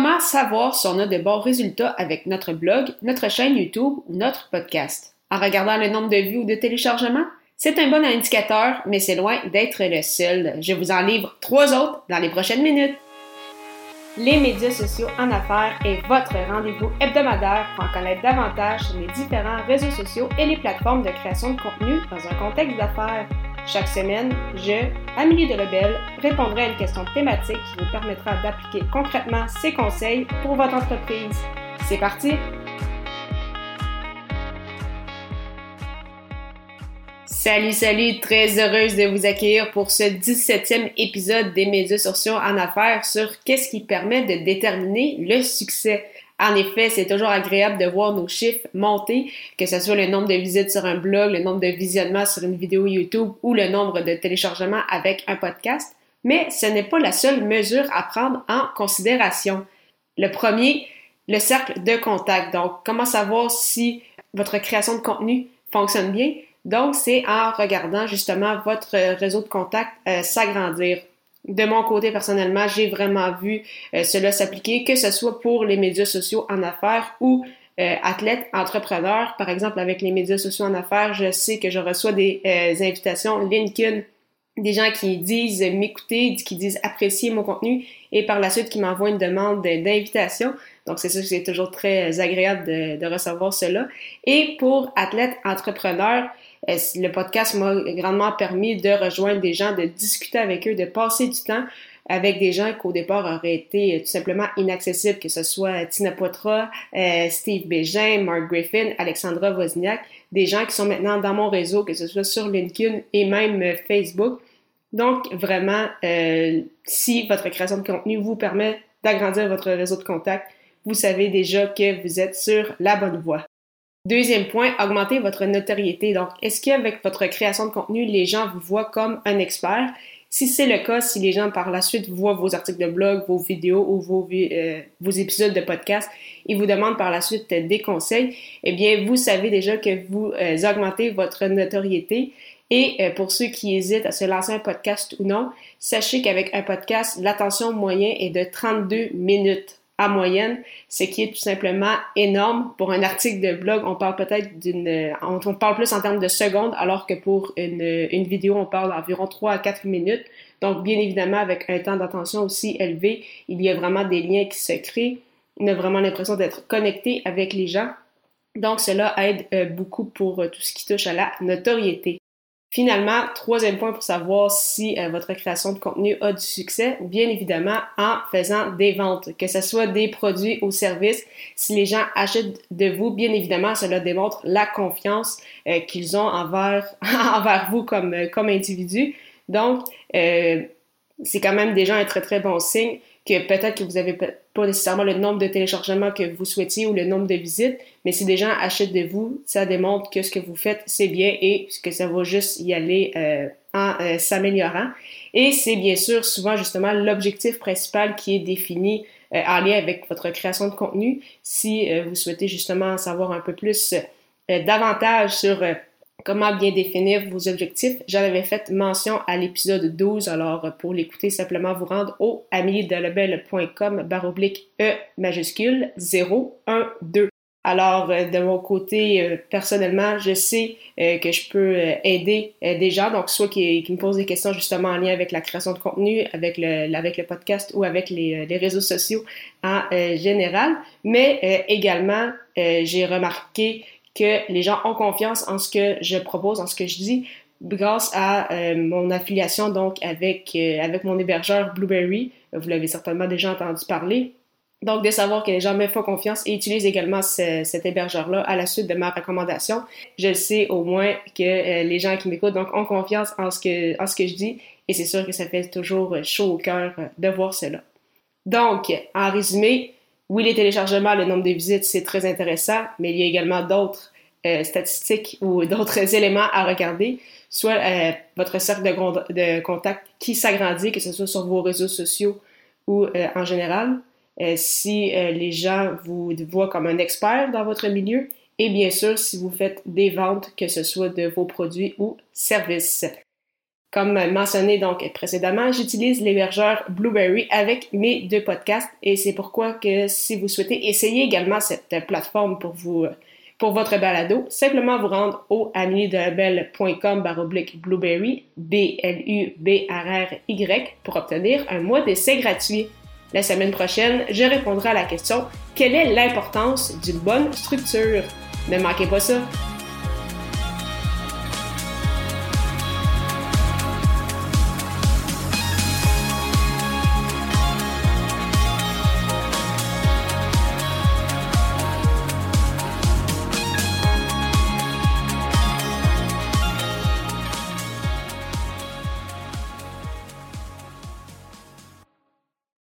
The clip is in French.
Comment savoir si on a de bons résultats avec notre blog, notre chaîne YouTube ou notre podcast? En regardant le nombre de vues ou de téléchargements? C'est un bon indicateur, mais c'est loin d'être le seul. Je vous en livre trois autres dans les prochaines minutes. Les médias sociaux en affaires est votre rendez-vous hebdomadaire pour en connaître davantage sur les différents réseaux sociaux et les plateformes de création de contenu dans un contexte d'affaires. Chaque semaine, je, Amélie Delebel, répondrai à une question thématique qui vous permettra d'appliquer concrètement ces conseils pour votre entreprise. C'est parti! Salut, salut! Très heureuse de vous accueillir pour ce 17e épisode des médias sociaux en affaires sur qu'est-ce qui permet de déterminer le succès. En effet, c'est toujours agréable de voir nos chiffres monter, que ce soit le nombre de visites sur un blog, le nombre de visionnements sur une vidéo YouTube ou le nombre de téléchargements avec un podcast, mais ce n'est pas la seule mesure à prendre en considération. Le premier, le cercle de contact. Donc, comment savoir si votre création de contenu fonctionne bien? Donc, c'est en regardant justement votre réseau de contact euh, s'agrandir de mon côté, personnellement, j'ai vraiment vu euh, cela s'appliquer, que ce soit pour les médias sociaux en affaires ou euh, athlètes, entrepreneurs. Par exemple, avec les médias sociaux en affaires, je sais que je reçois des euh, invitations LinkedIn, des gens qui disent m'écouter, qui disent apprécier mon contenu et par la suite qui m'envoient une demande d'invitation. Donc, c'est sûr que c'est toujours très agréable de, de recevoir cela. Et pour athlètes, entrepreneurs, euh, le podcast m'a grandement permis de rejoindre des gens, de discuter avec eux, de passer du temps avec des gens qu'au départ auraient été euh, tout simplement inaccessibles, que ce soit Tina Poitras, euh, Steve Bégin, Mark Griffin, Alexandra Wozniak, des gens qui sont maintenant dans mon réseau, que ce soit sur LinkedIn et même Facebook. Donc, vraiment, si votre création de contenu vous permet d'agrandir votre réseau de contacts, vous savez déjà que vous êtes sur la bonne voie. Deuxième point, augmenter votre notoriété. Donc, est-ce qu'avec votre création de contenu, les gens vous voient comme un expert? Si c'est le cas, si les gens par la suite voient vos articles de blog, vos vidéos ou vos, euh, épisodes de podcast et vous demandent par la suite des conseils, eh bien, vous savez déjà que vous euh, augmentez votre notoriété. Et euh, pour ceux qui hésitent à se lancer un podcast ou non, sachez qu'avec un podcast, l'attention moyenne est de 32 minutes à moyenne, ce qui est tout simplement énorme. Pour un article de blog, on parle peut-être d'une, on, parle plus en termes de secondes, alors que pour une, une vidéo, on parle d'environ 3 à 4 minutes. Donc, bien évidemment, avec un temps d'attention aussi élevé, il y a vraiment des liens qui se créent. On a vraiment l'impression d'être connecté avec les gens. Donc, cela aide euh, beaucoup pour euh, tout ce qui touche à la notoriété. Finalement, troisième point pour savoir si euh, votre création de contenu a du succès, bien évidemment en faisant des ventes, que ce soit des produits ou services. Si les gens achètent de vous, bien évidemment, cela démontre la confiance euh, qu'ils ont envers, vous comme, euh, comme individu. Donc, c'est quand même déjà un très très bon signe que peut-être que vous n'avez pas nécessairement le nombre de téléchargements que vous souhaitiez ou le nombre de visites, mais si des gens achètent de vous, ça démontre que ce que vous faites, c'est bien et que ça va juste y aller euh, en euh, s'améliorant. Et c'est bien sûr souvent justement l'objectif principal qui est défini euh, en lien avec votre création de contenu. Si vous souhaitez justement savoir un peu plus davantage sur comment bien définir vos objectifs. J'en avais fait mention à l'épisode 12, alors pour l'écouter, simplement vous rendre au ameliedelebel.com baroblique E majuscule 012. Alors, euh, de mon côté, euh, personnellement, je sais euh, que je peux aider des gens, donc soit qui, me posent des questions justement en lien avec la création de contenu, avec le, podcast ou avec les réseaux sociaux en général, mais également, j'ai remarqué que les gens ont confiance en ce que je propose, en ce que je dis, grâce à euh, mon affiliation donc avec, euh, avec mon hébergeur Blueberry. Vous l'avez certainement déjà entendu parler. Donc, de savoir que les gens me font confiance et utilisent également cet hébergeur-là à la suite de ma recommandation, je sais au moins que euh, les gens qui m'écoutent donc ont confiance en ce que, en ce que je dis et c'est sûr que ça fait toujours chaud au cœur de voir cela. Donc, en résumé, oui, les téléchargements, le nombre de visites, c'est très intéressant, mais il y a également d'autres euh, statistiques ou d'autres éléments à regarder, soit euh, votre cercle de, contact qui s'agrandit, que ce soit sur vos réseaux sociaux ou euh, en général, si les gens vous voient comme un expert dans votre milieu, et bien sûr si vous faites des ventes, que ce soit de vos produits ou services. Comme mentionné donc précédemment, j'utilise l'hébergeur Blueberry avec mes deux podcasts et c'est pourquoi que si vous souhaitez essayer également cette plateforme pour votre balado, simplement vous rendre au amiedelabel.com baroblique blueberry, B-L-U-B-R-R-Y, pour obtenir un mois d'essai gratuit. La semaine prochaine, je répondrai à la question Quelle est l'importance d'une bonne structure? Ne manquez pas ça!